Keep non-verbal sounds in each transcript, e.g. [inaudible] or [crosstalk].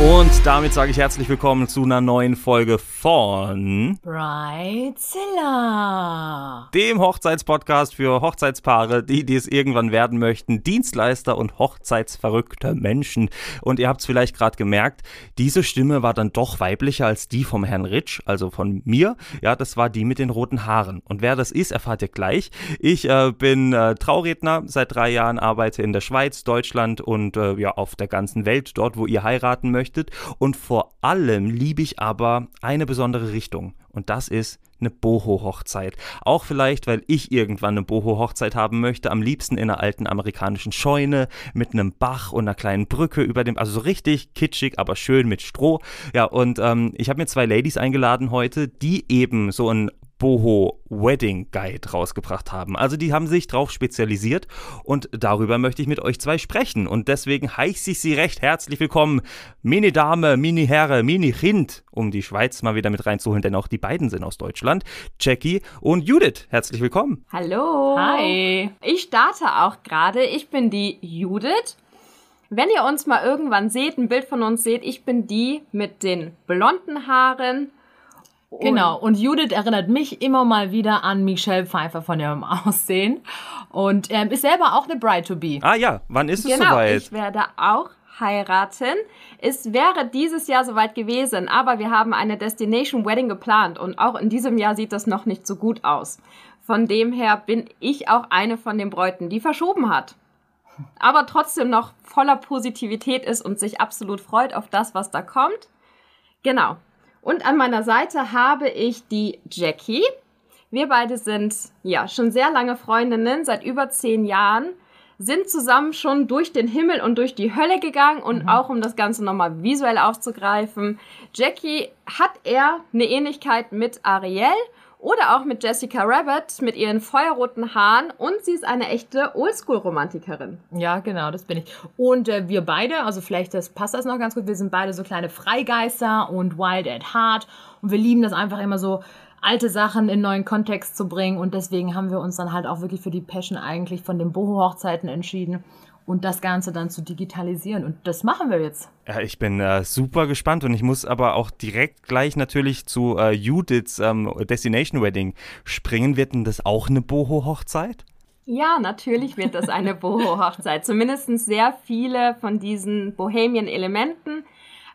Und damit sage ich herzlich willkommen zu einer neuen Folge von Brightzilla. dem Hochzeitspodcast für Hochzeitspaare, die, es irgendwann werden möchten, Dienstleister und hochzeitsverrückte Menschen. Und ihr habt es vielleicht gerade gemerkt, diese Stimme war dann doch weiblicher als die vom Herrn Ritsch, also von mir. Ja, das war die mit den roten Haaren. Und wer das ist, erfahrt ihr gleich. Ich äh, bin äh, Trauredner, seit drei Jahren arbeite in der Schweiz, Deutschland und äh, ja auf der ganzen Welt, dort wo ihr heiraten möchtet. Und vor allem liebe ich aber eine besondere Richtung. Und das ist eine Boho-Hochzeit. Auch vielleicht, weil ich irgendwann eine Boho-Hochzeit haben möchte. Am liebsten in einer alten amerikanischen Scheune mit einem Bach und einer kleinen Brücke über dem, also so richtig kitschig, aber schön mit Stroh. Ja, und ähm, ich habe mir zwei Ladies eingeladen heute, die eben so ein Boho Wedding Guide rausgebracht haben. Also die haben sich drauf spezialisiert und darüber möchte ich mit euch zwei sprechen und deswegen heiße ich sie recht herzlich willkommen, Mini Dame, Mini Herre, Mini Kind, um die Schweiz mal wieder mit reinzuholen, denn auch die beiden sind aus Deutschland, Jackie und Judith. Herzlich willkommen. Hallo. Hi. Ich starte auch gerade. Ich bin die Judith. Wenn ihr uns mal irgendwann seht, ein Bild von uns seht, ich bin die mit den blonden Haaren. Genau, und Judith erinnert mich immer mal wieder an Michelle Pfeiffer von ihrem [laughs] Aussehen und ähm, ist selber auch eine Bride to be. Ah ja, wann ist es Genau, soweit? ich werde auch heiraten. Es wäre dieses Jahr soweit gewesen, aber wir haben eine Destination Wedding geplant und auch in diesem Jahr sieht das noch nicht so gut aus. Von dem her bin ich auch eine von den Bräuten, die verschoben hat. Aber trotzdem noch voller Positivität ist und sich absolut freut auf das, was da kommt. Genau. Und an meiner Seite habe ich die Jackie. Wir beide sind ja schon sehr lange Freundinnen, seit über zehn Jahren, sind zusammen schon durch den Himmel und durch die Hölle gegangen und auch um das Ganze nochmal visuell aufzugreifen. Jackie hat eher eine Ähnlichkeit mit Ariel oder auch mit Jessica Rabbit mit ihren feuerroten Haaren und sie ist eine echte Oldschool-Romantikerin. Ja, genau, das bin ich. Und äh, wir beide, also vielleicht das passt das noch ganz gut, wir sind beide so kleine Freigeister und wild at heart und wir lieben das einfach immer so alte Sachen in neuen Kontext zu bringen und deswegen haben wir uns dann halt auch wirklich für die Passion eigentlich von den Boho-Hochzeiten entschieden und das Ganze dann zu digitalisieren und das machen wir jetzt. Ja, ich bin äh, super gespannt und ich muss aber auch direkt gleich natürlich zu äh, Judiths ähm, Destination Wedding springen. Wird denn das auch eine Boho-Hochzeit? Ja, natürlich wird das eine Boho-Hochzeit. Zumindest sehr viele von diesen Bohemian-Elementen.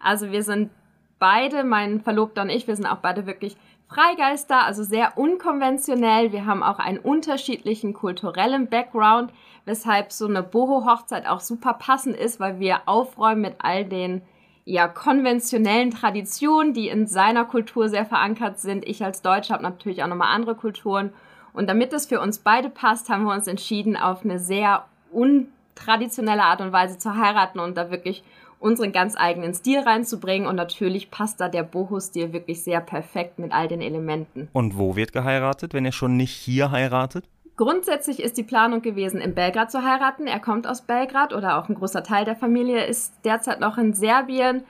Also wir sind beide, mein Verlobter und ich, wir sind auch beide wirklich Freigeister, also sehr unkonventionell. Wir haben auch einen unterschiedlichen kulturellen Background, weshalb so eine Boho-Hochzeit auch super passend ist, weil wir aufräumen mit all den ja, konventionellen Traditionen, die in seiner Kultur sehr verankert sind. Ich als Deutsche habe natürlich auch nochmal andere Kulturen. Und damit es für uns beide passt, haben wir uns entschieden, auf eine sehr untraditionelle Art und Weise zu heiraten und da wirklich unseren ganz eigenen Stil reinzubringen. Und natürlich passt da der Boho-Stil wirklich sehr perfekt mit all den Elementen. Und wo wird geheiratet, wenn ihr schon nicht hier heiratet? Grundsätzlich ist die Planung gewesen, in Belgrad zu heiraten. Er kommt aus Belgrad oder auch ein großer Teil der Familie ist derzeit noch in Serbien.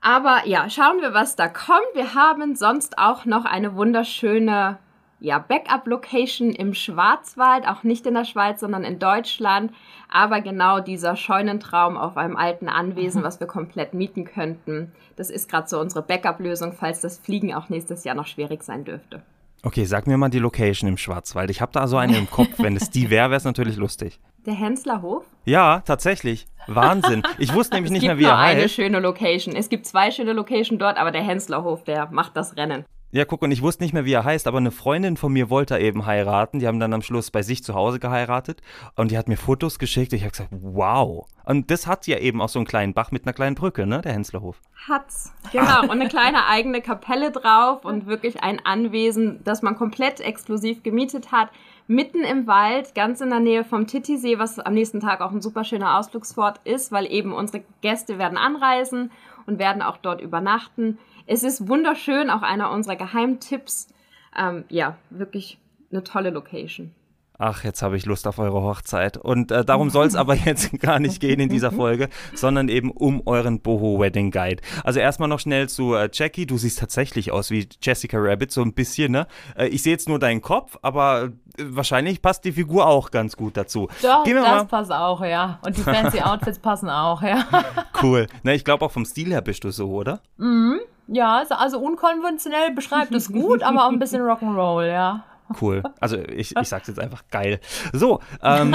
Aber ja, schauen wir, was da kommt. Wir haben sonst auch noch eine wunderschöne ja, Backup-Location im Schwarzwald, auch nicht in der Schweiz, sondern in Deutschland. Aber genau dieser Scheunentraum auf einem alten Anwesen, was wir komplett mieten könnten, das ist gerade so unsere Backup-Lösung, falls das Fliegen auch nächstes Jahr noch schwierig sein dürfte. Okay, sag mir mal die Location im Schwarzwald. Ich habe da so eine im Kopf. Wenn es die wäre, wäre es natürlich lustig. Der Henslerhof? Ja, tatsächlich. Wahnsinn. Ich wusste nämlich Es nicht gibt mehr, wie er eine heißt. schöne Location. Es gibt zwei schöne Locations dort, aber der Henslerhof, der macht das Rennen. Ja, guck, und ich wusste nicht mehr, wie er heißt, aber eine Freundin von mir wollte eben heiraten. Die haben dann am Schluss bei sich zu Hause geheiratet und die hat mir Fotos geschickt. Ich habe gesagt, wow. Und das hat ja eben auch so einen kleinen Bach mit einer kleinen Brücke, ne, der Henslerhof. Hat's. Genau. [laughs] Und eine kleine eigene Kapelle drauf und wirklich ein Anwesen, das man komplett exklusiv gemietet hat. Mitten im Wald, ganz in der Nähe vom Titisee, was am nächsten Tag auch ein super schöner Ausflugsort ist, weil eben unsere Gäste werden anreisen und werden auch dort übernachten. Es ist wunderschön, auch einer unserer Geheimtipps. Ähm, ja, wirklich eine tolle Location. Ach, jetzt habe ich Lust auf eure Hochzeit. Und äh, darum soll es [laughs] aber jetzt gar nicht gehen in dieser Folge, sondern eben um euren Boho Wedding Guide. Also erstmal noch schnell zu äh, Jackie. Du siehst tatsächlich aus wie Jessica Rabbit, so ein bisschen, ne? Äh, ich sehe jetzt nur deinen Kopf, aber äh, wahrscheinlich passt die Figur auch ganz gut dazu. Doch, das mal. passt auch, ja. Und die fancy [laughs] Outfits passen auch, ja. Cool. Na, ich glaube auch vom Stil her bist du so, oder? Mhm. Ja, also unkonventionell beschreibt es gut, aber auch ein bisschen [laughs] Rock'n'Roll, ja. Cool. Also ich, ich sag's jetzt einfach geil. So, ähm,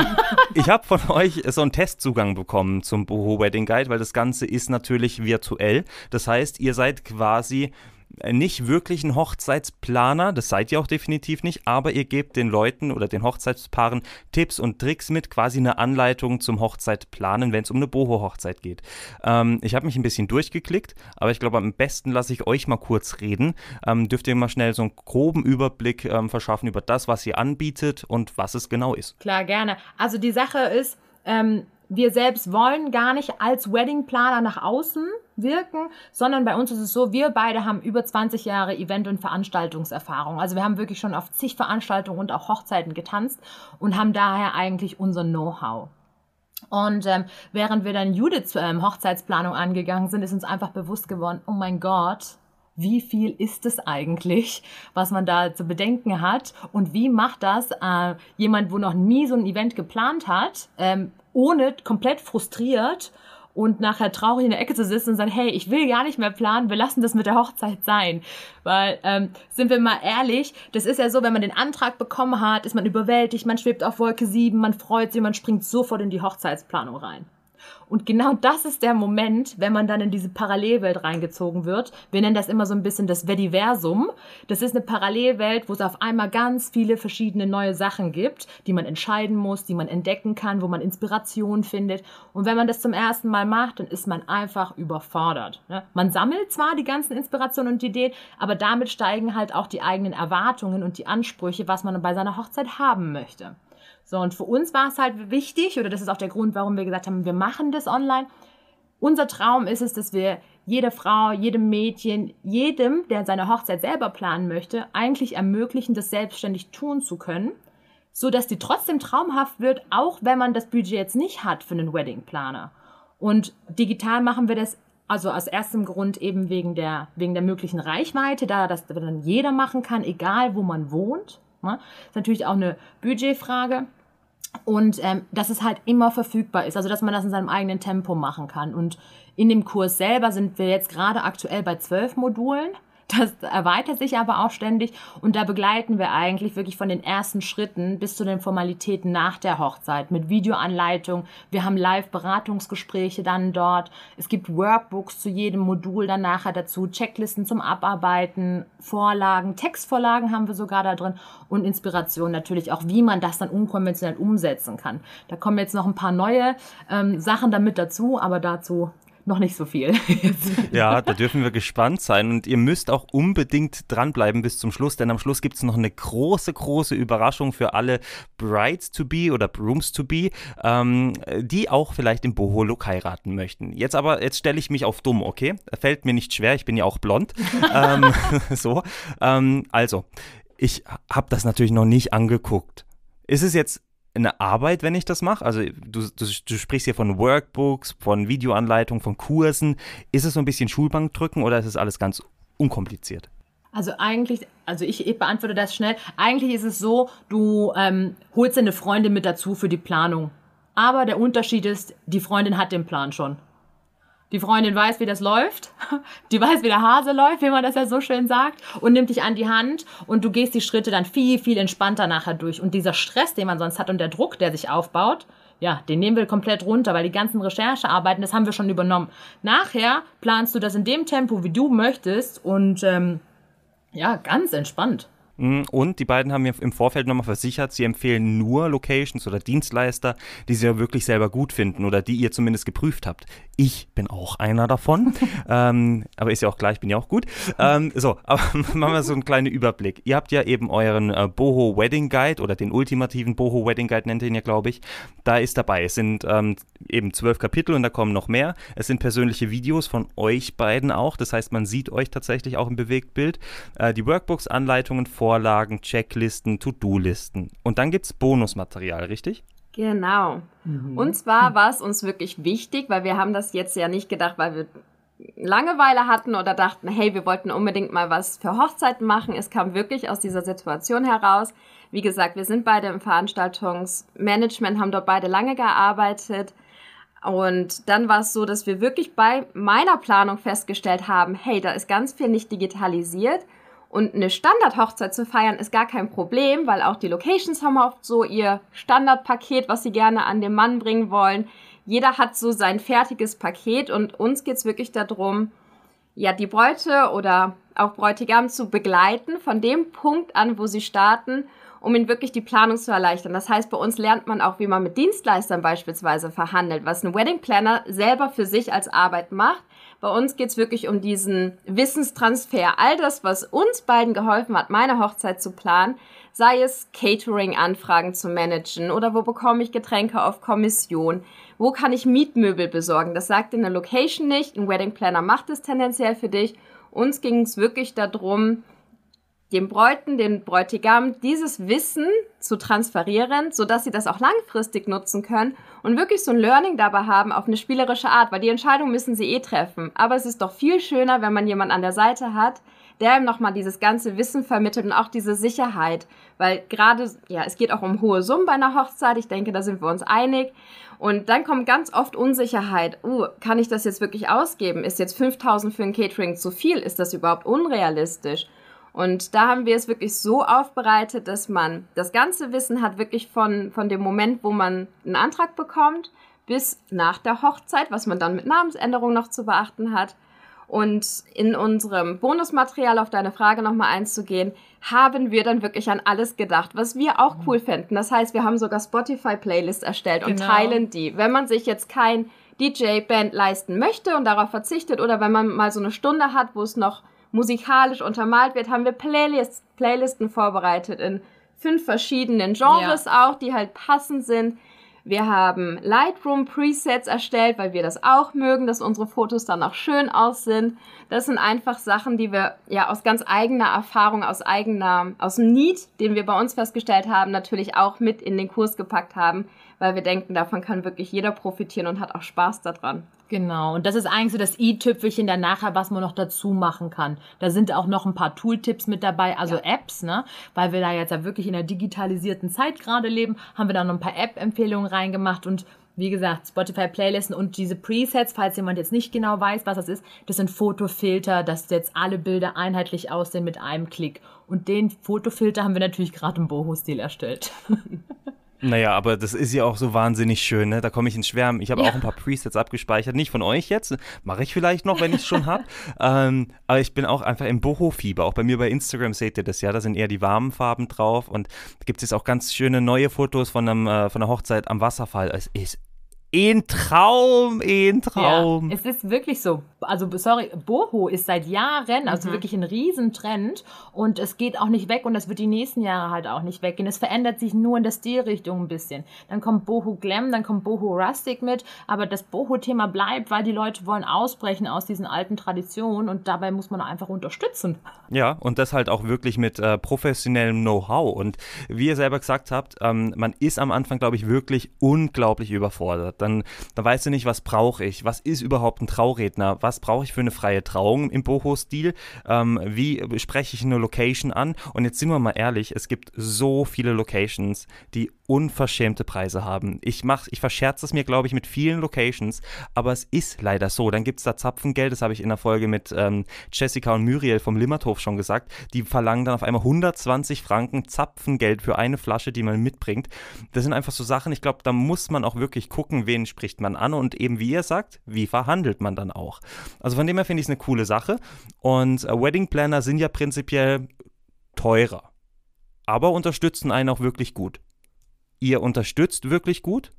ich habe von euch so einen Testzugang bekommen zum Boho Wedding Guide, weil das Ganze ist natürlich virtuell. Das heißt, ihr seid quasi nicht wirklich ein Hochzeitsplaner, das seid ihr auch definitiv nicht, aber ihr gebt den Leuten oder den Hochzeitspaaren Tipps und Tricks mit, quasi eine Anleitung zum Hochzeitplanen, wenn es um eine Boho-Hochzeit geht. Ähm, ich habe mich ein bisschen durchgeklickt, aber ich glaube, am besten lasse ich euch mal kurz reden. Ähm, dürft ihr mal schnell so einen groben Überblick ähm, verschaffen über das, was ihr anbietet und was es genau ist? Klar, gerne. Also die Sache ist, ähm, wir selbst wollen gar nicht als Weddingplaner nach außen wirken, sondern bei uns ist es so, wir beide haben über 20 Jahre Event- und Veranstaltungserfahrung. Also wir haben wirklich schon auf zig Veranstaltungen und auch Hochzeiten getanzt und haben daher eigentlich unser Know-how. Und ähm, während wir dann Judiths ähm, Hochzeitsplanung angegangen sind, ist uns einfach bewusst geworden, oh mein Gott, wie viel ist es eigentlich, was man da zu bedenken hat und wie macht das äh, jemand, wo noch nie so ein Event geplant hat, ähm, ohne komplett frustriert und nachher traurig in der Ecke zu sitzen und sagen, hey, ich will gar nicht mehr planen, wir lassen das mit der Hochzeit sein. Weil, ähm, sind wir mal ehrlich, das ist ja so, wenn man den Antrag bekommen hat, ist man überwältigt, man schwebt auf Wolke 7, man freut sich, man springt sofort in die Hochzeitsplanung rein. Und genau das ist der Moment, wenn man dann in diese Parallelwelt reingezogen wird. Wir nennen das immer so ein bisschen das Vediversum. Das ist eine Parallelwelt, wo es auf einmal ganz viele verschiedene neue Sachen gibt, die man entscheiden muss, die man entdecken kann, wo man Inspiration findet. Und wenn man das zum ersten Mal macht, dann ist man einfach überfordert. Ne? Man sammelt zwar die ganzen Inspirationen und Ideen, aber damit steigen halt auch die eigenen Erwartungen und die Ansprüche, was man bei seiner Hochzeit haben möchte. So, und für uns war es halt wichtig, oder das ist auch der Grund, warum wir gesagt haben, wir machen das online. Unser Traum ist es, dass wir jede Frau, jedem Mädchen, jedem, der seine Hochzeit selber planen möchte, eigentlich ermöglichen, das selbstständig tun zu können, so dass die trotzdem traumhaft wird, auch wenn man das Budget jetzt nicht hat für einen Weddingplaner. Und digital machen wir das also aus erstem Grund eben wegen der, wegen der möglichen Reichweite, da das dann jeder machen kann, egal wo man wohnt. Ne? Ist natürlich auch eine Budgetfrage. Und ähm, dass es halt immer verfügbar ist, also dass man das in seinem eigenen Tempo machen kann. Und in dem Kurs selber sind wir jetzt gerade aktuell bei zwölf Modulen. Das erweitert sich aber auch ständig und da begleiten wir eigentlich wirklich von den ersten Schritten bis zu den Formalitäten nach der Hochzeit mit Videoanleitung. Wir haben Live-Beratungsgespräche dann dort. Es gibt Workbooks zu jedem Modul dann nachher dazu, Checklisten zum Abarbeiten, Vorlagen, Textvorlagen haben wir sogar da drin und Inspiration natürlich auch, wie man das dann unkonventionell umsetzen kann. Da kommen jetzt noch ein paar neue ähm, Sachen damit dazu, aber dazu noch nicht so viel. [laughs] ja, da dürfen wir gespannt sein und ihr müsst auch unbedingt dranbleiben bis zum Schluss, denn am Schluss gibt es noch eine große, große Überraschung für alle Brides to be oder Brooms to be, ähm, die auch vielleicht im Boho-Look heiraten möchten. Jetzt aber, jetzt stelle ich mich auf dumm, okay? Fällt mir nicht schwer, ich bin ja auch blond. [laughs] ähm, [laughs] so, ähm, also, ich habe das natürlich noch nicht angeguckt. Ist es jetzt eine Arbeit, wenn ich das mache? Also du, du, du, sprichst hier von Workbooks, von Videoanleitungen, von Kursen. Ist es so ein bisschen Schulbank drücken oder ist es alles ganz unkompliziert? Also eigentlich, also ich, ich beantworte das schnell. Eigentlich ist es so, du ähm, holst deine Freundin mit dazu für die Planung. Aber der Unterschied ist, die Freundin hat den Plan schon. Die Freundin weiß, wie das läuft. Die weiß, wie der Hase läuft, wie man das ja so schön sagt. Und nimmt dich an die Hand und du gehst die Schritte dann viel, viel entspannter nachher durch. Und dieser Stress, den man sonst hat und der Druck, der sich aufbaut, ja, den nehmen wir komplett runter, weil die ganzen Recherchearbeiten, das haben wir schon übernommen. Nachher planst du das in dem Tempo, wie du möchtest und ähm, ja, ganz entspannt. Mm, und die beiden haben mir im Vorfeld nochmal versichert, sie empfehlen nur Locations oder Dienstleister, die sie ja wirklich selber gut finden oder die ihr zumindest geprüft habt. Ich bin auch einer davon, [laughs] ähm, aber ist ja auch gleich, bin ja auch gut. Ähm, so, [laughs] aber machen wir so einen kleinen Überblick. Ihr habt ja eben euren äh, Boho Wedding Guide oder den ultimativen Boho Wedding Guide nennt ihr ihn ja, glaube ich. Da ist dabei. Es sind ähm, eben zwölf Kapitel und da kommen noch mehr. Es sind persönliche Videos von euch beiden auch. Das heißt, man sieht euch tatsächlich auch im Bewegtbild. Äh, die Workbooks, Anleitungen, Vorlagen, Checklisten, To-Do-Listen. Und dann gibt es Bonusmaterial, richtig? Genau. Mhm. Und zwar war es uns wirklich wichtig, weil wir haben das jetzt ja nicht gedacht, weil wir Langeweile hatten oder dachten, hey, wir wollten unbedingt mal was für Hochzeiten machen. Es kam wirklich aus dieser Situation heraus. Wie gesagt, wir sind beide im Veranstaltungsmanagement, haben dort beide lange gearbeitet. Und dann war es so, dass wir wirklich bei meiner Planung festgestellt haben, hey, da ist ganz viel nicht digitalisiert. Und eine Standardhochzeit zu feiern ist gar kein Problem, weil auch die Locations haben oft so ihr Standardpaket, was sie gerne an den Mann bringen wollen jeder hat so sein fertiges Paket und uns geht es wirklich darum, ja, die Bräute oder auch Bräutigam zu begleiten von dem Punkt an, wo sie starten, um ihnen wirklich die Planung zu erleichtern. Das heißt, bei uns lernt man auch, wie man mit Dienstleistern beispielsweise verhandelt, was ein Wedding Planner selber für sich als Arbeit macht. Bei uns geht es wirklich um diesen Wissenstransfer. All das, was uns beiden geholfen hat, meine Hochzeit zu planen, sei es Catering-Anfragen zu managen oder wo bekomme ich Getränke auf Kommission, wo kann ich Mietmöbel besorgen? Das sagt in der Location nicht. Ein Wedding Planner macht es tendenziell für dich. Uns ging es wirklich darum, dem Bräuten, den Bräutigam dieses Wissen zu transferieren, sodass sie das auch langfristig nutzen können und wirklich so ein Learning dabei haben auf eine spielerische Art, weil die Entscheidung müssen sie eh treffen. Aber es ist doch viel schöner, wenn man jemanden an der Seite hat, der ihm nochmal dieses ganze Wissen vermittelt und auch diese Sicherheit. Weil gerade, ja, es geht auch um hohe Summen bei einer Hochzeit. Ich denke, da sind wir uns einig. Und dann kommt ganz oft Unsicherheit. Uh, kann ich das jetzt wirklich ausgeben? Ist jetzt 5000 für ein Catering zu viel? Ist das überhaupt unrealistisch? Und da haben wir es wirklich so aufbereitet, dass man das ganze Wissen hat, wirklich von, von dem Moment, wo man einen Antrag bekommt, bis nach der Hochzeit, was man dann mit Namensänderung noch zu beachten hat. Und in unserem Bonusmaterial auf deine Frage nochmal einzugehen, haben wir dann wirklich an alles gedacht, was wir auch cool fänden. Das heißt, wir haben sogar Spotify-Playlists erstellt genau. und teilen die. Wenn man sich jetzt kein DJ-Band leisten möchte und darauf verzichtet oder wenn man mal so eine Stunde hat, wo es noch musikalisch untermalt wird, haben wir Playlists, Playlisten vorbereitet in fünf verschiedenen Genres ja. auch, die halt passend sind. Wir haben Lightroom Presets erstellt, weil wir das auch mögen, dass unsere Fotos dann auch schön aussehen. Das sind einfach Sachen, die wir ja aus ganz eigener Erfahrung, aus eigener, aus dem Need, den wir bei uns festgestellt haben, natürlich auch mit in den Kurs gepackt haben, weil wir denken, davon kann wirklich jeder profitieren und hat auch Spaß daran. Genau, und das ist eigentlich so das i-Tüpfelchen dann nachher, was man noch dazu machen kann. Da sind auch noch ein paar Tooltips mit dabei, also ja. Apps, ne? Weil wir da jetzt ja wirklich in der digitalisierten Zeit gerade leben, haben wir da noch ein paar App-Empfehlungen reingemacht und wie gesagt, Spotify Playlisten und diese Presets, falls jemand jetzt nicht genau weiß, was das ist, das sind Fotofilter, dass jetzt alle Bilder einheitlich aussehen mit einem Klick. Und den Fotofilter haben wir natürlich gerade im Boho-Stil erstellt. [laughs] Naja, aber das ist ja auch so wahnsinnig schön, ne? Da komme ich ins Schwärmen. Ich habe ja. auch ein paar Presets abgespeichert, nicht von euch jetzt, mache ich vielleicht noch, wenn ich es schon habe. [laughs] ähm, aber ich bin auch einfach im Boho-Fieber. Auch bei mir bei Instagram seht ihr das ja, da sind eher die warmen Farben drauf und da gibt es jetzt auch ganz schöne neue Fotos von, einem, äh, von einer Hochzeit am Wasserfall. Es ist ein Traum, ein Traum. Ja, es ist wirklich so. Also, sorry, Boho ist seit Jahren, also mhm. wirklich ein Riesentrend und es geht auch nicht weg und das wird die nächsten Jahre halt auch nicht weggehen. Es verändert sich nur in der Stilrichtung ein bisschen. Dann kommt Boho Glam, dann kommt Boho Rustic mit, aber das Boho-Thema bleibt, weil die Leute wollen ausbrechen aus diesen alten Traditionen und dabei muss man einfach unterstützen. Ja, und das halt auch wirklich mit äh, professionellem Know-how. Und wie ihr selber gesagt habt, ähm, man ist am Anfang, glaube ich, wirklich unglaublich überfordert dann, dann weißt du nicht, was brauche ich, was ist überhaupt ein Trauredner, was brauche ich für eine freie Trauung im Boho-Stil, ähm, wie spreche ich eine Location an und jetzt sind wir mal ehrlich, es gibt so viele Locations, die unverschämte Preise haben. Ich mach, ich verscherze es mir, glaube ich, mit vielen Locations, aber es ist leider so. Dann gibt es da Zapfengeld, das habe ich in der Folge mit ähm, Jessica und Muriel vom Limmerthof schon gesagt. Die verlangen dann auf einmal 120 Franken Zapfengeld für eine Flasche, die man mitbringt. Das sind einfach so Sachen, ich glaube, da muss man auch wirklich gucken, wen spricht man an und eben, wie ihr sagt, wie verhandelt man dann auch. Also von dem her finde ich es eine coole Sache. Und äh, Wedding Planner sind ja prinzipiell teurer aber unterstützen einen auch wirklich gut. Ihr unterstützt wirklich gut,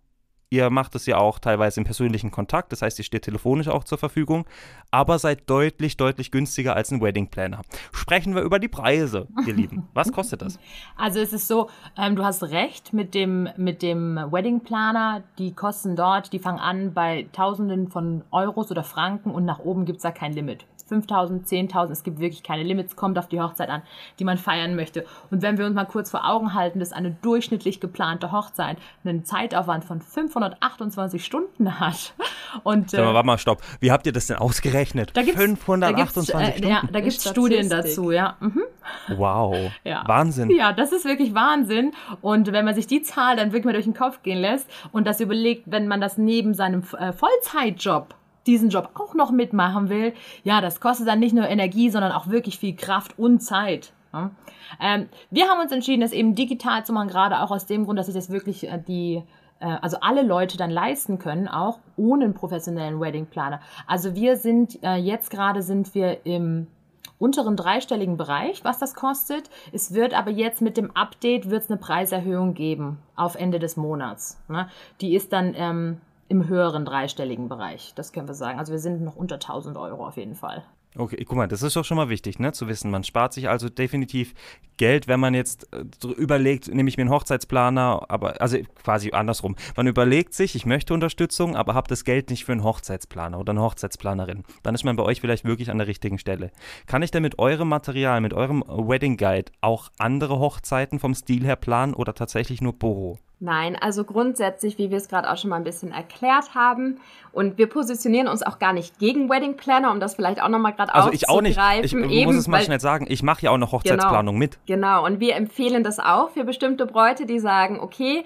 Ihr macht es ja auch teilweise im persönlichen Kontakt, das heißt, ihr steht telefonisch auch zur Verfügung, aber seid deutlich, deutlich günstiger als ein Wedding Planner. Sprechen wir über die Preise, ihr Lieben. [laughs] Was kostet das? Also es ist so, ähm, du hast recht mit dem, mit dem Wedding Planner, die kosten dort, die fangen an bei Tausenden von Euros oder Franken und nach oben gibt es da kein Limit. 5000, 10.000, es gibt wirklich keine Limits, kommt auf die Hochzeit an, die man feiern möchte. Und wenn wir uns mal kurz vor Augen halten, dass eine durchschnittlich geplante Hochzeit einen Zeitaufwand von 528 Stunden hat. Und, Sag mal, äh, warte mal, stopp. Wie habt ihr das denn ausgerechnet? Da gibt's, 528 da gibt's, äh, Stunden? Ja, da gibt es Studien dazu, ja. Mhm. Wow. Ja. Wahnsinn. Ja, das ist wirklich Wahnsinn. Und wenn man sich die Zahl dann wirklich mal durch den Kopf gehen lässt und das überlegt, wenn man das neben seinem äh, Vollzeitjob diesen Job auch noch mitmachen will, ja, das kostet dann nicht nur Energie, sondern auch wirklich viel Kraft und Zeit. Ja. Ähm, wir haben uns entschieden, das eben digital zu machen, gerade auch aus dem Grund, dass sich das wirklich äh, die also alle Leute dann leisten können, auch ohne einen professionellen Wedding Planer. Also wir sind äh, jetzt gerade sind wir im unteren dreistelligen Bereich, was das kostet. Es wird aber jetzt mit dem Update wird eine Preiserhöhung geben auf Ende des Monats. Ne? Die ist dann ähm, im höheren dreistelligen Bereich. Das können wir sagen. Also wir sind noch unter 1000 Euro auf jeden Fall. Okay, guck mal, das ist doch schon mal wichtig, ne, zu wissen. Man spart sich also definitiv Geld, wenn man jetzt äh, überlegt, nehme ich mir einen Hochzeitsplaner, aber also quasi andersrum. Man überlegt sich, ich möchte Unterstützung, aber habe das Geld nicht für einen Hochzeitsplaner oder eine Hochzeitsplanerin. Dann ist man bei euch vielleicht wirklich an der richtigen Stelle. Kann ich denn mit eurem Material, mit eurem Wedding Guide auch andere Hochzeiten vom Stil her planen oder tatsächlich nur Boho? Nein, also grundsätzlich, wie wir es gerade auch schon mal ein bisschen erklärt haben, und wir positionieren uns auch gar nicht gegen Wedding Planner, um das vielleicht auch nochmal gerade also ich auch nicht. Ich Eben, muss es mal weil, schnell sagen, ich mache ja auch noch Hochzeitsplanung genau, mit. Genau, und wir empfehlen das auch für bestimmte Bräute, die sagen, okay,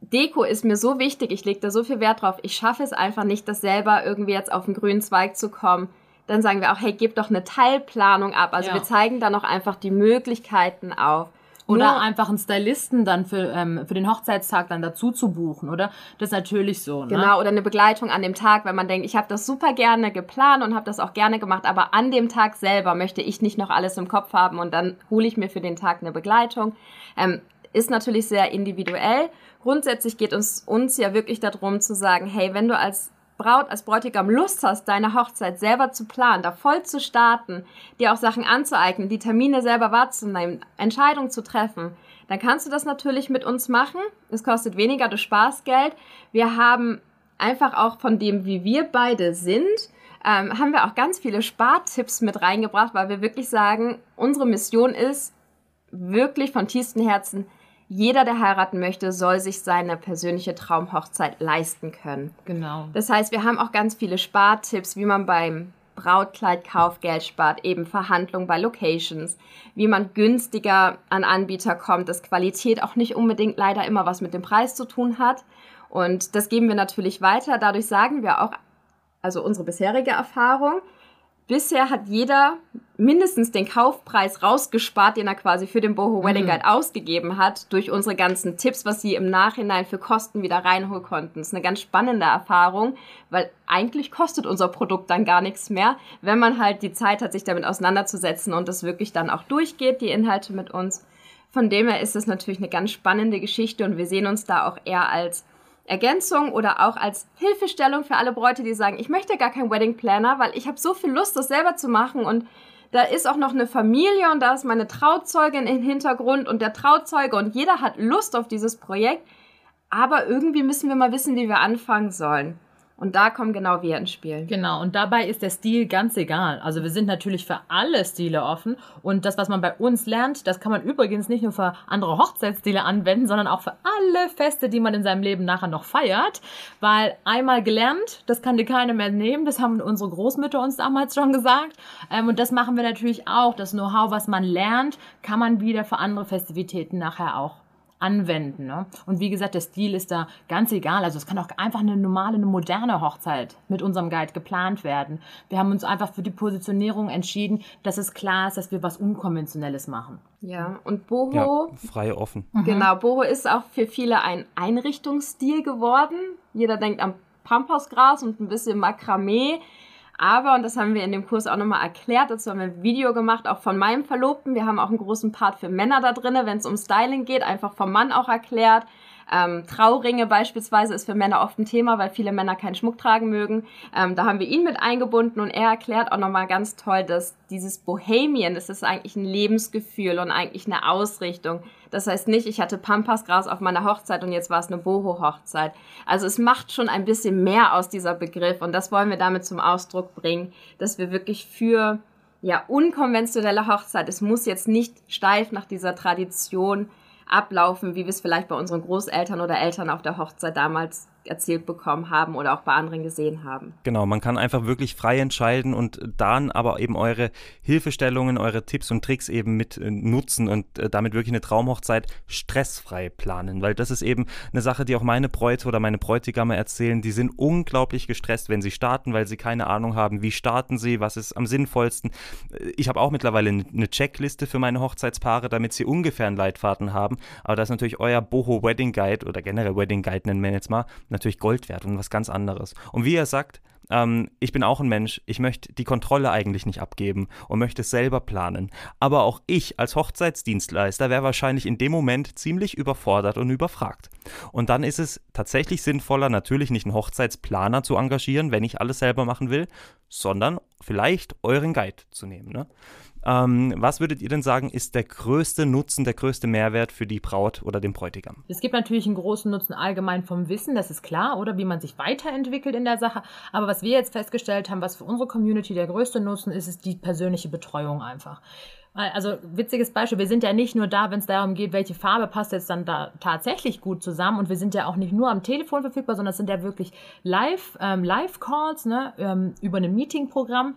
Deko ist mir so wichtig, ich lege da so viel Wert drauf, ich schaffe es einfach nicht, das selber irgendwie jetzt auf den grünen Zweig zu kommen. Dann sagen wir auch, hey, gib doch eine Teilplanung ab. Also ja. wir zeigen da noch einfach die Möglichkeiten auf. Oder Nur einfach einen Stylisten dann für, ähm, für den Hochzeitstag dann dazu zu buchen, oder? Das ist natürlich so. Ne? Genau, oder eine Begleitung an dem Tag, wenn man denkt, ich habe das super gerne geplant und habe das auch gerne gemacht, aber an dem Tag selber möchte ich nicht noch alles im Kopf haben und dann hole ich mir für den Tag eine Begleitung. Ähm, ist natürlich sehr individuell. Grundsätzlich geht uns, uns ja wirklich darum zu sagen, hey, wenn du als Braut, als Bräutigam Lust hast, deine Hochzeit selber zu planen, da voll zu starten, dir auch Sachen anzueignen, die Termine selber wahrzunehmen, Entscheidungen zu treffen, dann kannst du das natürlich mit uns machen. Es kostet weniger, du sparst Geld. Wir haben einfach auch von dem, wie wir beide sind, ähm, haben wir auch ganz viele Spartipps mit reingebracht, weil wir wirklich sagen, unsere Mission ist, wirklich von tiefstem Herzen jeder, der heiraten möchte, soll sich seine persönliche Traumhochzeit leisten können. Genau. Das heißt, wir haben auch ganz viele Spartipps, wie man beim Brautkleidkauf Geld spart, eben Verhandlungen bei Locations, wie man günstiger an Anbieter kommt, dass Qualität auch nicht unbedingt leider immer was mit dem Preis zu tun hat. Und das geben wir natürlich weiter. Dadurch sagen wir auch, also unsere bisherige Erfahrung, bisher hat jeder mindestens den Kaufpreis rausgespart, den er quasi für den Boho Wedding mhm. Guide mhm. ausgegeben hat, durch unsere ganzen Tipps, was sie im Nachhinein für Kosten wieder reinholen konnten. Das ist eine ganz spannende Erfahrung, weil eigentlich kostet unser Produkt dann gar nichts mehr, wenn man halt die Zeit hat, sich damit auseinanderzusetzen und das wirklich dann auch durchgeht, die Inhalte mit uns. Von dem her ist es natürlich eine ganz spannende Geschichte und wir sehen uns da auch eher als Ergänzung oder auch als Hilfestellung für alle Bräute, die sagen, ich möchte gar keinen Wedding Planner, weil ich habe so viel Lust, das selber zu machen und da ist auch noch eine Familie und da ist meine Trauzeugin im Hintergrund und der Trauzeuge und jeder hat Lust auf dieses Projekt, aber irgendwie müssen wir mal wissen, wie wir anfangen sollen. Und da kommen genau wir ins Spiel. Genau, und dabei ist der Stil ganz egal. Also wir sind natürlich für alle Stile offen und das, was man bei uns lernt, das kann man übrigens nicht nur für andere Hochzeitsstile anwenden, sondern auch für alle Feste, die man in seinem Leben nachher noch feiert. Weil einmal gelernt, das kann dir keiner mehr nehmen, das haben unsere Großmütter uns damals schon gesagt. Ähm, und das machen wir natürlich auch. Das Know-how, was man lernt, kann man wieder für andere Festivitäten nachher auch anwenden. Ne? Und wie gesagt, der Stil ist da ganz egal. Also es kann auch einfach eine normale, eine moderne Hochzeit mit unserem Guide geplant werden. Wir haben uns einfach für die Positionierung entschieden, dass es klar ist, dass wir was Unkonventionelles machen. Ja, und Boho. Ja, frei offen. Mhm. Genau, Boho ist auch für viele ein Einrichtungsstil geworden. Jeder denkt am Pampasgras und ein bisschen Makramee. Aber, und das haben wir in dem Kurs auch nochmal erklärt, dazu haben wir ein Video gemacht, auch von meinem Verlobten. Wir haben auch einen großen Part für Männer da drin, wenn es um Styling geht, einfach vom Mann auch erklärt. Ähm, Trauringe beispielsweise ist für Männer oft ein Thema, weil viele Männer keinen Schmuck tragen mögen. Ähm, da haben wir ihn mit eingebunden und er erklärt auch nochmal ganz toll, dass dieses Bohemian, das ist eigentlich ein Lebensgefühl und eigentlich eine Ausrichtung. Das heißt nicht, ich hatte Pampasgras auf meiner Hochzeit und jetzt war es eine Boho-Hochzeit. Also es macht schon ein bisschen mehr aus dieser Begriff und das wollen wir damit zum Ausdruck bringen, dass wir wirklich für ja, unkonventionelle Hochzeit, es muss jetzt nicht steif nach dieser Tradition ablaufen, wie wir es vielleicht bei unseren Großeltern oder Eltern auf der Hochzeit damals erzählt bekommen haben oder auch bei anderen gesehen haben. Genau, man kann einfach wirklich frei entscheiden und dann aber eben eure Hilfestellungen, eure Tipps und Tricks eben mit äh, nutzen und äh, damit wirklich eine Traumhochzeit stressfrei planen, weil das ist eben eine Sache, die auch meine Bräute oder meine Bräutigame erzählen, die sind unglaublich gestresst, wenn sie starten, weil sie keine Ahnung haben, wie starten sie, was ist am sinnvollsten. Äh, ich habe auch mittlerweile eine Checkliste für meine Hochzeitspaare, damit sie ungefähr einen Leitfaden haben, aber das ist natürlich euer Boho Wedding Guide oder generell Wedding Guide nennen wir jetzt mal, natürlich Gold wert und was ganz anderes. Und wie er sagt, ähm, ich bin auch ein Mensch, ich möchte die Kontrolle eigentlich nicht abgeben und möchte es selber planen. Aber auch ich als Hochzeitsdienstleister wäre wahrscheinlich in dem Moment ziemlich überfordert und überfragt. Und dann ist es tatsächlich sinnvoller, natürlich nicht einen Hochzeitsplaner zu engagieren, wenn ich alles selber machen will, sondern vielleicht euren Guide zu nehmen. Ne? Ähm, was würdet ihr denn sagen, ist der größte Nutzen, der größte Mehrwert für die Braut oder den Bräutigam? Es gibt natürlich einen großen Nutzen allgemein vom Wissen, das ist klar, oder wie man sich weiterentwickelt in der Sache. Aber was wir jetzt festgestellt haben, was für unsere Community der größte Nutzen ist, ist die persönliche Betreuung einfach. Also witziges Beispiel, wir sind ja nicht nur da, wenn es darum geht, welche Farbe passt jetzt dann da tatsächlich gut zusammen und wir sind ja auch nicht nur am Telefon verfügbar, sondern es sind ja wirklich Live, ähm, Live-Calls ne, ähm, über ein Meeting-Programm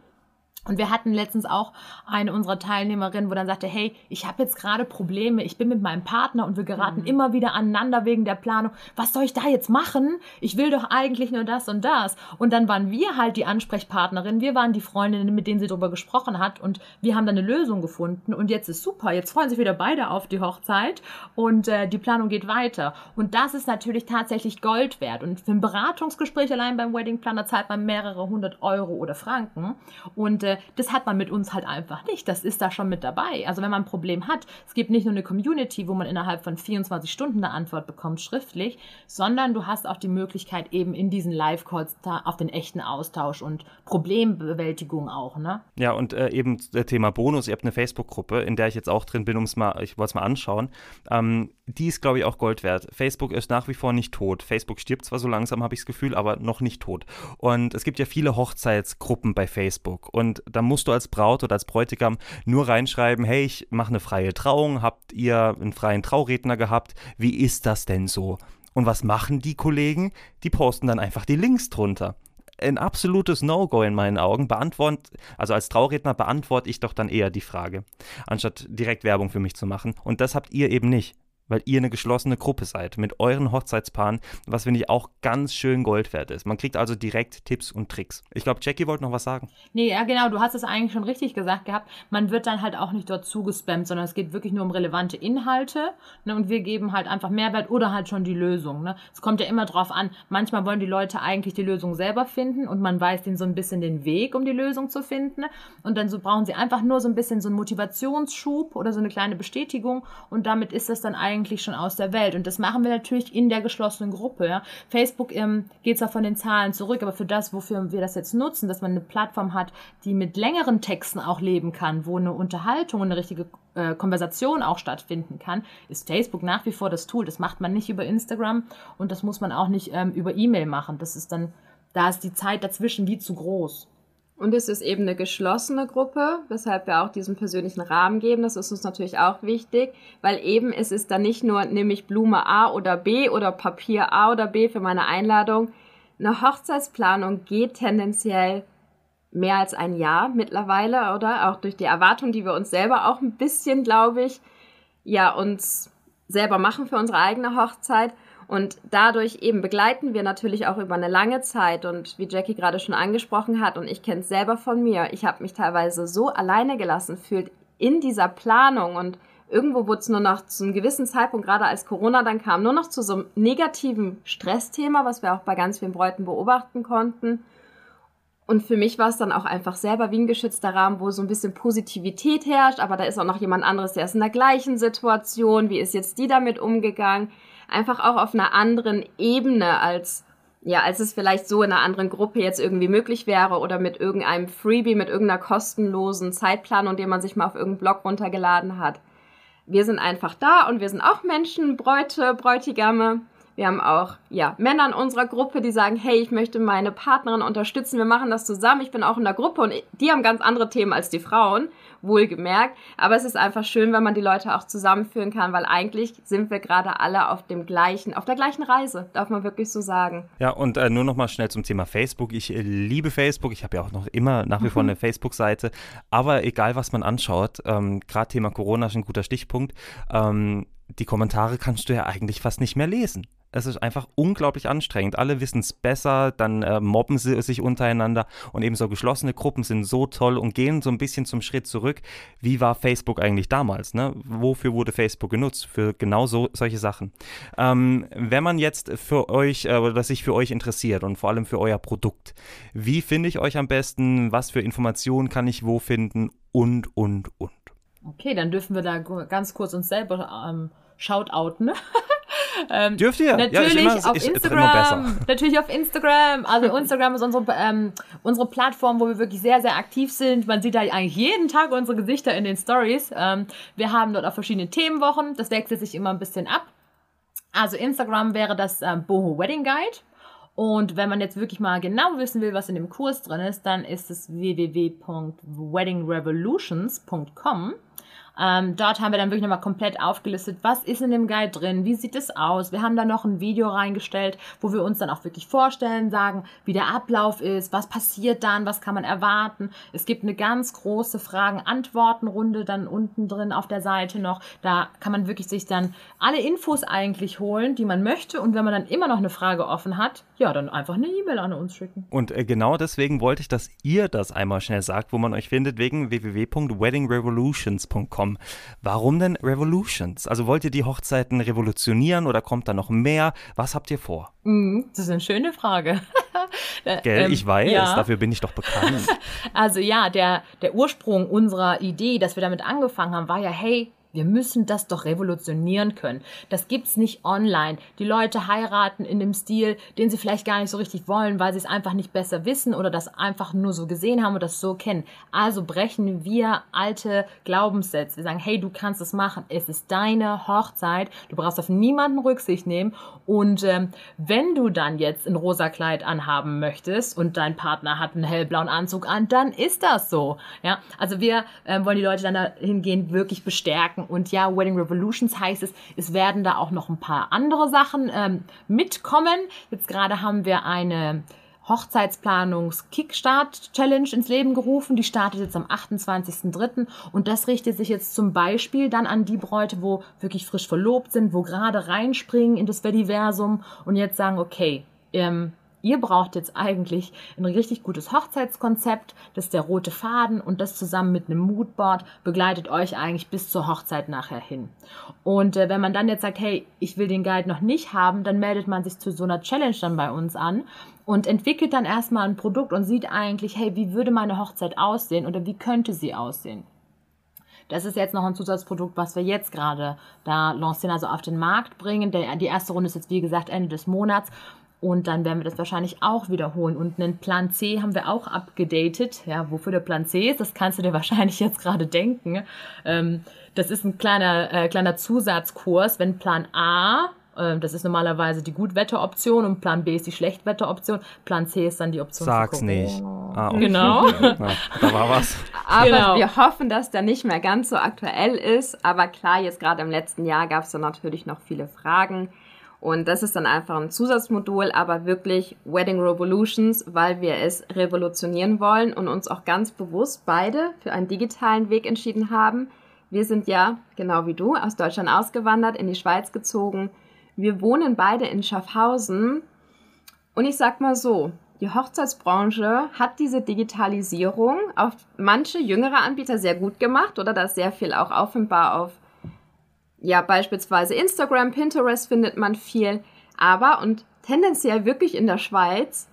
und wir hatten letztens auch eine unserer Teilnehmerinnen, wo dann sagte, hey, ich habe jetzt gerade Probleme, ich bin mit meinem Partner und wir geraten mhm. immer wieder aneinander wegen der Planung. Was soll ich da jetzt machen? Ich will doch eigentlich nur das und das. Und dann waren wir halt die Ansprechpartnerin, wir waren die Freundinnen, mit denen sie darüber gesprochen hat und wir haben dann eine Lösung gefunden und jetzt ist super. Jetzt freuen sich wieder beide auf die Hochzeit und äh, die Planung geht weiter. Und das ist natürlich tatsächlich Gold wert. Und für ein Beratungsgespräch allein beim Wedding Planner zahlt man mehrere hundert Euro oder Franken. Und äh, das hat man mit uns halt einfach nicht. Das ist da schon mit dabei. Also wenn man ein Problem hat, es gibt nicht nur eine Community, wo man innerhalb von 24 Stunden eine Antwort bekommt, schriftlich, sondern du hast auch die Möglichkeit eben in diesen Live-Calls auf den echten Austausch und Problembewältigung auch, ne? Ja, und äh, eben der Thema Bonus. Ihr habt eine Facebook-Gruppe, in der ich jetzt auch drin bin, um es mal, ich wollte es mal anschauen. Ähm, die ist, glaube ich, auch Gold wert. Facebook ist nach wie vor nicht tot. Facebook stirbt zwar so langsam, habe ich das Gefühl, aber noch nicht tot. Und es gibt ja viele Hochzeitsgruppen bei Facebook. Und da musst du als Braut oder als Bräutigam nur reinschreiben, hey, ich mache eine freie Trauung, habt ihr einen freien Trauredner gehabt? Wie ist das denn so? Und was machen die Kollegen? Die posten dann einfach die Links drunter ein absolutes No-Go in meinen Augen. Beantwort, also als Trauredner beantworte ich doch dann eher die Frage, anstatt direkt Werbung für mich zu machen. Und das habt ihr eben nicht weil ihr eine geschlossene Gruppe seid mit euren Hochzeitspaaren, was finde ich auch ganz schön Gold wert ist. Man kriegt also direkt Tipps und Tricks. Ich glaube, Jackie wollte noch was sagen. Nee, ja, genau, du hast es eigentlich schon richtig gesagt gehabt. Man wird dann halt auch nicht dort zugespammt, sondern es geht wirklich nur um relevante Inhalte ne, und wir geben halt einfach Mehrwert oder halt schon die Lösung. Ne. Es kommt ja immer drauf an. Manchmal wollen die Leute eigentlich die Lösung selber finden und man weiß ihnen so ein bisschen den Weg, um die Lösung zu finden. Und dann so brauchen sie einfach nur so ein bisschen so einen Motivationsschub oder so eine kleine Bestätigung und damit ist das dann eigentlich eigentlich schon aus der Welt. Und das machen wir natürlich in der geschlossenen Gruppe. Ja. Facebook ähm, geht zwar von den Zahlen zurück, aber für das, wofür wir das jetzt nutzen, dass man eine Plattform hat, die mit längeren Texten auch leben kann, wo eine Unterhaltung und eine richtige äh, Konversation auch stattfinden kann, ist Facebook nach wie vor das Tool. Das macht man nicht über Instagram und das muss man auch nicht ähm, über E-Mail machen. Das ist dann, da ist die Zeit dazwischen wie zu groß. Und es ist eben eine geschlossene Gruppe, weshalb wir auch diesen persönlichen Rahmen geben. Das ist uns natürlich auch wichtig, weil eben es ist dann nicht nur, nehme ich Blume A oder B oder Papier A oder B für meine Einladung. Eine Hochzeitsplanung geht tendenziell mehr als ein Jahr mittlerweile, oder? Auch durch die Erwartung, die wir uns selber auch ein bisschen, glaube ich, ja, uns selber machen für unsere eigene Hochzeit. Und dadurch eben begleiten wir natürlich auch über eine lange Zeit. Und wie Jackie gerade schon angesprochen hat, und ich kenne es selber von mir, ich habe mich teilweise so alleine gelassen fühlt in dieser Planung und irgendwo wurde es nur noch zu einem gewissen Zeitpunkt, gerade als Corona dann kam, nur noch zu so einem negativen Stressthema, was wir auch bei ganz vielen Bräuten beobachten konnten. Und für mich war es dann auch einfach selber wie ein geschützter Rahmen, wo so ein bisschen Positivität herrscht, aber da ist auch noch jemand anderes, der ist in der gleichen Situation. Wie ist jetzt die damit umgegangen? Einfach auch auf einer anderen Ebene als ja, als es vielleicht so in einer anderen Gruppe jetzt irgendwie möglich wäre oder mit irgendeinem Freebie, mit irgendeiner kostenlosen Zeitplanung, den man sich mal auf irgendeinen Blog runtergeladen hat. Wir sind einfach da und wir sind auch Menschen, Bräute, Bräutigame wir haben auch ja, Männer in unserer Gruppe, die sagen, hey, ich möchte meine Partnerin unterstützen, wir machen das zusammen. Ich bin auch in der Gruppe und die haben ganz andere Themen als die Frauen, wohlgemerkt. Aber es ist einfach schön, wenn man die Leute auch zusammenführen kann, weil eigentlich sind wir gerade alle auf dem gleichen, auf der gleichen Reise, darf man wirklich so sagen. Ja, und äh, nur noch mal schnell zum Thema Facebook. Ich äh, liebe Facebook. Ich habe ja auch noch immer nach wie vor mhm. eine Facebook-Seite. Aber egal, was man anschaut, ähm, gerade Thema Corona ist ein guter Stichpunkt. Ähm, die Kommentare kannst du ja eigentlich fast nicht mehr lesen. Es ist einfach unglaublich anstrengend. Alle wissen es besser, dann äh, mobben sie sich untereinander und eben so geschlossene Gruppen sind so toll und gehen so ein bisschen zum Schritt zurück. Wie war Facebook eigentlich damals? Ne? Wofür wurde Facebook genutzt? Für genau so, solche Sachen. Ähm, wenn man jetzt für euch äh, oder sich für euch interessiert und vor allem für euer Produkt, wie finde ich euch am besten? Was für Informationen kann ich wo finden? Und, und, und. Okay, dann dürfen wir da ganz kurz uns selber ähm, shoutouten. [laughs] Ähm, Dürft ihr? Natürlich ja, immer, auf Instagram. Natürlich auf Instagram. Also [laughs] Instagram ist unsere, ähm, unsere Plattform, wo wir wirklich sehr, sehr aktiv sind. Man sieht da eigentlich jeden Tag unsere Gesichter in den Stories. Ähm, wir haben dort auch verschiedene Themenwochen. Das wechselt sich immer ein bisschen ab. Also Instagram wäre das ähm, Boho Wedding Guide. Und wenn man jetzt wirklich mal genau wissen will, was in dem Kurs drin ist, dann ist es www.weddingrevolutions.com. Ähm, dort haben wir dann wirklich nochmal komplett aufgelistet, was ist in dem Guide drin, wie sieht es aus. Wir haben da noch ein Video reingestellt, wo wir uns dann auch wirklich vorstellen, sagen, wie der Ablauf ist, was passiert dann, was kann man erwarten. Es gibt eine ganz große Fragen-Antworten-Runde dann unten drin auf der Seite noch. Da kann man wirklich sich dann alle Infos eigentlich holen, die man möchte. Und wenn man dann immer noch eine Frage offen hat, ja, dann einfach eine E-Mail an uns schicken. Und äh, genau deswegen wollte ich, dass ihr das einmal schnell sagt, wo man euch findet, wegen www.weddingrevolutions.com kommen. Warum denn Revolutions? Also wollt ihr die Hochzeiten revolutionieren oder kommt da noch mehr? Was habt ihr vor? Mm, das ist eine schöne Frage. [laughs] Gell, ähm, ich weiß, ja. dafür bin ich doch bekannt. [laughs] Also ja, der, der Ursprung unserer Idee, dass wir damit angefangen haben, war ja, hey, wir müssen das doch revolutionieren können. Das gibt's nicht online. Die Leute heiraten in dem Stil, den sie vielleicht gar nicht so richtig wollen, weil sie es einfach nicht besser wissen oder das einfach nur so gesehen haben und das so kennen. Also brechen wir alte Glaubenssätze. Wir sagen, hey, du kannst es machen. Es ist deine Hochzeit. Du brauchst auf niemanden Rücksicht nehmen. Und ähm, wenn du dann jetzt ein rosa Kleid anhaben möchtest und dein Partner hat einen hellblauen Anzug an, dann ist das so. Ja, also wir ähm, wollen die Leute dann dahingehend wirklich bestärken und ja, Wedding Revolutions heißt es, es werden da auch noch ein paar andere Sachen ähm, mitkommen. Jetzt gerade haben wir eine Hochzeitsplanungs-Kickstart-Challenge ins Leben gerufen. Die startet jetzt am 28.03. Und das richtet sich jetzt zum Beispiel dann an die Bräute, wo wirklich frisch verlobt sind, wo gerade reinspringen in das Vediversum und jetzt sagen, okay, ähm, Ihr braucht jetzt eigentlich ein richtig gutes Hochzeitskonzept, das ist der rote Faden und das zusammen mit einem Moodboard begleitet euch eigentlich bis zur Hochzeit nachher hin. Und äh, wenn man dann jetzt sagt, hey, ich will den Guide noch nicht haben, dann meldet man sich zu so einer Challenge dann bei uns an und entwickelt dann erstmal ein Produkt und sieht eigentlich, hey, wie würde meine Hochzeit aussehen oder wie könnte sie aussehen? Das ist jetzt noch ein Zusatzprodukt, was wir jetzt gerade da lancieren, also auf den Markt bringen. Die erste Runde ist jetzt, wie gesagt, Ende des Monats. Und dann werden wir das wahrscheinlich auch wiederholen. Und einen Plan C haben wir auch abgedatet. Ja, wofür der Plan C ist, das kannst du dir [laughs] wahrscheinlich jetzt gerade denken. Ähm, das ist ein kleiner, äh, kleiner Zusatzkurs. Wenn Plan A, äh, das ist normalerweise die Gutwetteroption und Plan B ist die Schlechtwetteroption. Plan C ist dann die Option. Sag's nicht. Ah, okay. Genau. [laughs] Ja, da war was. Aber genau. wir hoffen, dass der nicht mehr ganz so aktuell ist. Aber klar, jetzt gerade im letzten Jahr gab es da natürlich noch viele Fragen. Und das ist dann einfach ein Zusatzmodul, aber wirklich Wedding Revolutions, weil wir es revolutionieren wollen und uns auch ganz bewusst beide für einen digitalen Weg entschieden haben. Wir sind ja, genau wie du, aus Deutschland ausgewandert, in die Schweiz gezogen. Wir wohnen beide in Schaffhausen. Und ich sag mal so, die Hochzeitsbranche hat diese Digitalisierung auf manche jüngere Anbieter sehr gut gemacht oder da ist sehr viel auch offenbar auf ja, beispielsweise Instagram, Pinterest findet man viel. Aber und tendenziell wirklich in der Schweiz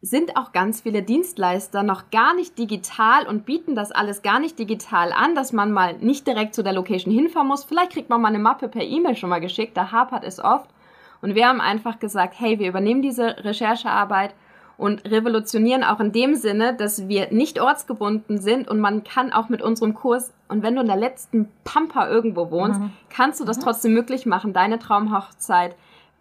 sind auch ganz viele Dienstleister noch gar nicht digital und bieten das alles gar nicht digital an, dass man mal nicht direkt zu der Location hinfahren muss. Vielleicht kriegt man mal eine Mappe per E-Mail schon mal geschickt, da hapert es oft. Und wir haben einfach gesagt, hey, wir übernehmen diese Recherchearbeit und revolutionieren auch in dem Sinne, dass wir nicht ortsgebunden sind und man kann auch mit unserem Kurs, und wenn du in der letzten Pampa irgendwo wohnst, mhm. kannst du das mhm. trotzdem möglich machen, deine Traumhochzeit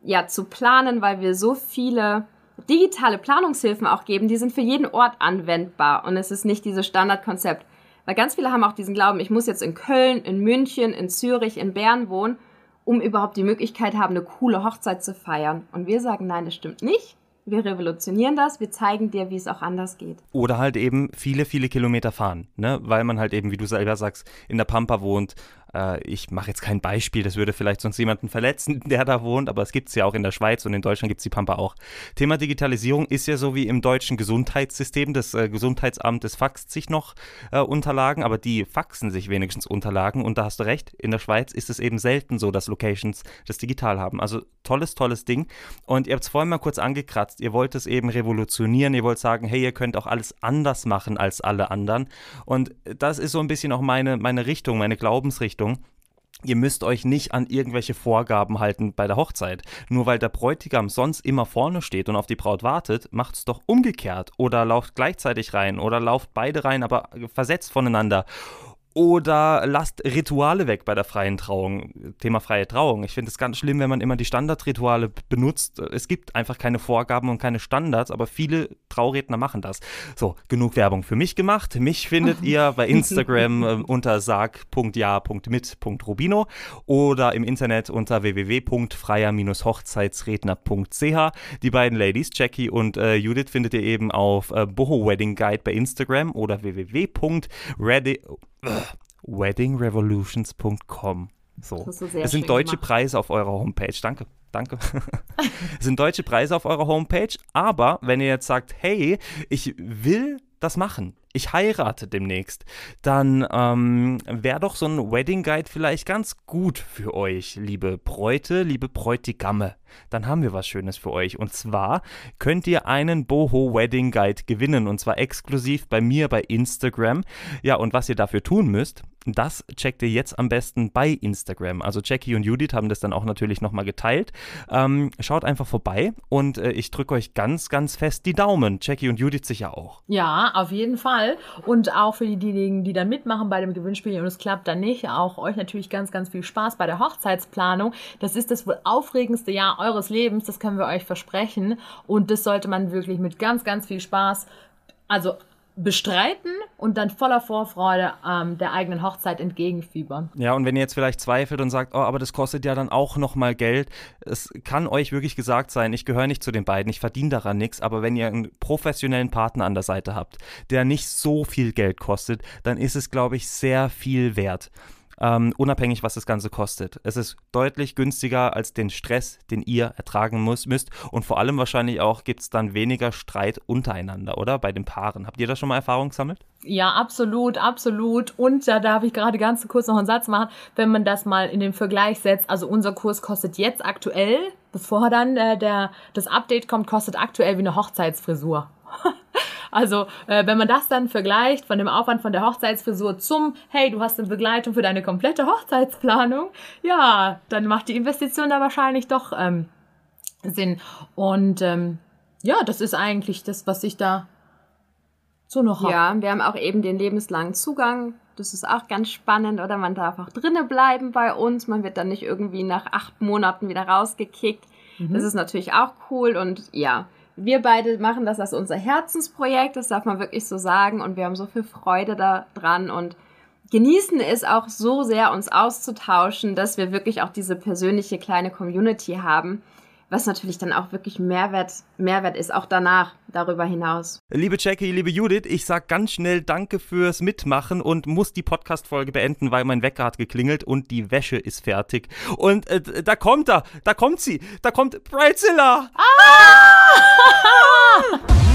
ja zu planen, weil wir so viele digitale Planungshilfen auch geben, die sind für jeden Ort anwendbar und es ist nicht dieses Standardkonzept. Weil ganz viele haben auch diesen Glauben, ich muss jetzt in Köln, in München, in Zürich, in Bern wohnen, um überhaupt die Möglichkeit haben, eine coole Hochzeit zu feiern. Und wir sagen, nein, das stimmt nicht. Wir revolutionieren das, wir zeigen dir, wie es auch anders geht. Oder halt eben viele, viele Kilometer fahren, ne? Weil man halt eben, wie du selber sagst, in der Pampa wohnt ich mache jetzt kein Beispiel, das würde vielleicht sonst jemanden verletzen, [laughs] der da wohnt, aber es gibt es ja auch in der Schweiz und in Deutschland gibt es die Pampa auch. Thema Digitalisierung ist ja so wie im deutschen Gesundheitssystem. Das äh, Gesundheitsamt, das faxt sich noch äh, Unterlagen, aber die faxen sich wenigstens Unterlagen und da hast du recht, in der Schweiz ist es eben selten so, dass Locations das digital haben. Also tolles, tolles Ding. Und ihr habt es vorhin mal kurz angekratzt, ihr wollt es eben revolutionieren, ihr wollt sagen, hey, ihr könnt auch alles anders machen als alle anderen. Und das ist so ein bisschen auch meine, meine Richtung, meine Glaubensrichtung. Richtung. Ihr müsst euch nicht an irgendwelche Vorgaben halten bei der Hochzeit. Nur weil der Bräutigam sonst immer vorne steht und auf die Braut wartet, macht's doch umgekehrt. Oder lauft gleichzeitig rein oder lauft beide rein, aber versetzt voneinander. Oder lasst Rituale weg bei der freien Trauung. Thema freie Trauung. Ich finde es ganz schlimm, wenn man immer die Standardrituale benutzt. Es gibt einfach keine Vorgaben und keine Standards, aber viele Trauredner machen das. So, genug Werbung für mich gemacht. Mich findet [laughs] ihr bei Instagram äh, unter sag.ja.mit.rubino oder im Internet unter www.freier-hochzeitsredner.ch. Die beiden Ladies, Jackie und äh, Judith, findet ihr eben auf äh, Boho Wedding Guide bei Instagram oder www.reddit weddingrevolutions.com. So. Es sind deutsche gemacht. Preise auf eurer Homepage. Danke. Danke. [laughs] es sind deutsche Preise auf eurer Homepage, aber wenn ihr jetzt sagt, hey, ich will das machen, ich heirate demnächst, dann ähm, wäre doch so ein Wedding Guide vielleicht ganz gut für euch, liebe Bräute, liebe Bräutigamme. Dann haben wir was Schönes für euch. Und zwar könnt ihr einen Boho Wedding Guide gewinnen und zwar exklusiv bei mir bei Instagram. Ja, und was ihr dafür tun müsst, das checkt ihr jetzt am besten bei Instagram. Also Jackie und Judith haben das dann auch natürlich nochmal geteilt. Ähm, schaut einfach vorbei und äh, ich drücke euch ganz, ganz fest die Daumen. Jackie und Judith sicher auch. Ja, auf jeden Fall. Und auch für diejenigen, die dann mitmachen bei dem Gewinnspiel und es klappt dann nicht, auch euch natürlich ganz, ganz viel Spaß bei der Hochzeitsplanung. Das ist das wohl aufregendste Jahr eures Lebens, das können wir euch versprechen. Und das sollte man wirklich mit ganz, ganz viel Spaß also bestreiten und dann voller Vorfreude ähm, der eigenen Hochzeit entgegenfiebern. Ja, und wenn ihr jetzt vielleicht zweifelt und sagt, oh, aber das kostet ja dann auch nochmal Geld, es kann euch wirklich gesagt sein, ich gehöre nicht zu den beiden, ich verdiene daran nichts, aber wenn ihr einen professionellen Partner an der Seite habt, der nicht so viel Geld kostet, dann ist es, glaube ich, sehr viel wert ähm, unabhängig, was das Ganze kostet. Es ist deutlich günstiger als den Stress, den ihr ertragen muss, müsst. Und vor allem wahrscheinlich auch gibt es dann weniger Streit untereinander, oder? Bei den Paaren. Habt ihr da schon mal Erfahrung gesammelt? Ja, absolut, absolut. Und da darf ich gerade ganz kurz noch einen Satz machen, wenn man das mal in den Vergleich setzt. Also unser Kurs kostet jetzt aktuell, bevor dann äh, der, das Update kommt, kostet aktuell wie eine Hochzeitsfrisur. [laughs] Also, äh, wenn man das dann vergleicht von dem Aufwand von der Hochzeitsfrisur zum, hey, du hast eine Begleitung für deine komplette Hochzeitsplanung, ja, dann macht die Investition da wahrscheinlich doch ähm, Sinn. Und ähm, ja, das ist eigentlich das, was ich da so noch habe. Ja, wir haben auch eben den lebenslangen Zugang. Das ist auch ganz spannend, oder man darf auch drinnen bleiben bei uns. Man wird dann nicht irgendwie nach acht Monaten wieder rausgekickt. Mhm. Das ist natürlich auch cool und ja, wir beide machen das als unser Herzensprojekt, das darf man wirklich so sagen. Und wir haben so viel Freude daran und genießen es auch so sehr, uns auszutauschen, dass wir wirklich auch diese persönliche kleine Community haben was natürlich dann auch wirklich Mehrwert, Mehrwert ist, auch danach, darüber hinaus. Liebe Jackie, liebe Judith, ich sag ganz schnell Danke fürs Mitmachen und muss die Podcast-Folge beenden, weil mein Wecker hat geklingelt und die Wäsche ist fertig. Und äh, da kommt er, da kommt sie, da kommt Brightzilla! Ah! [laughs]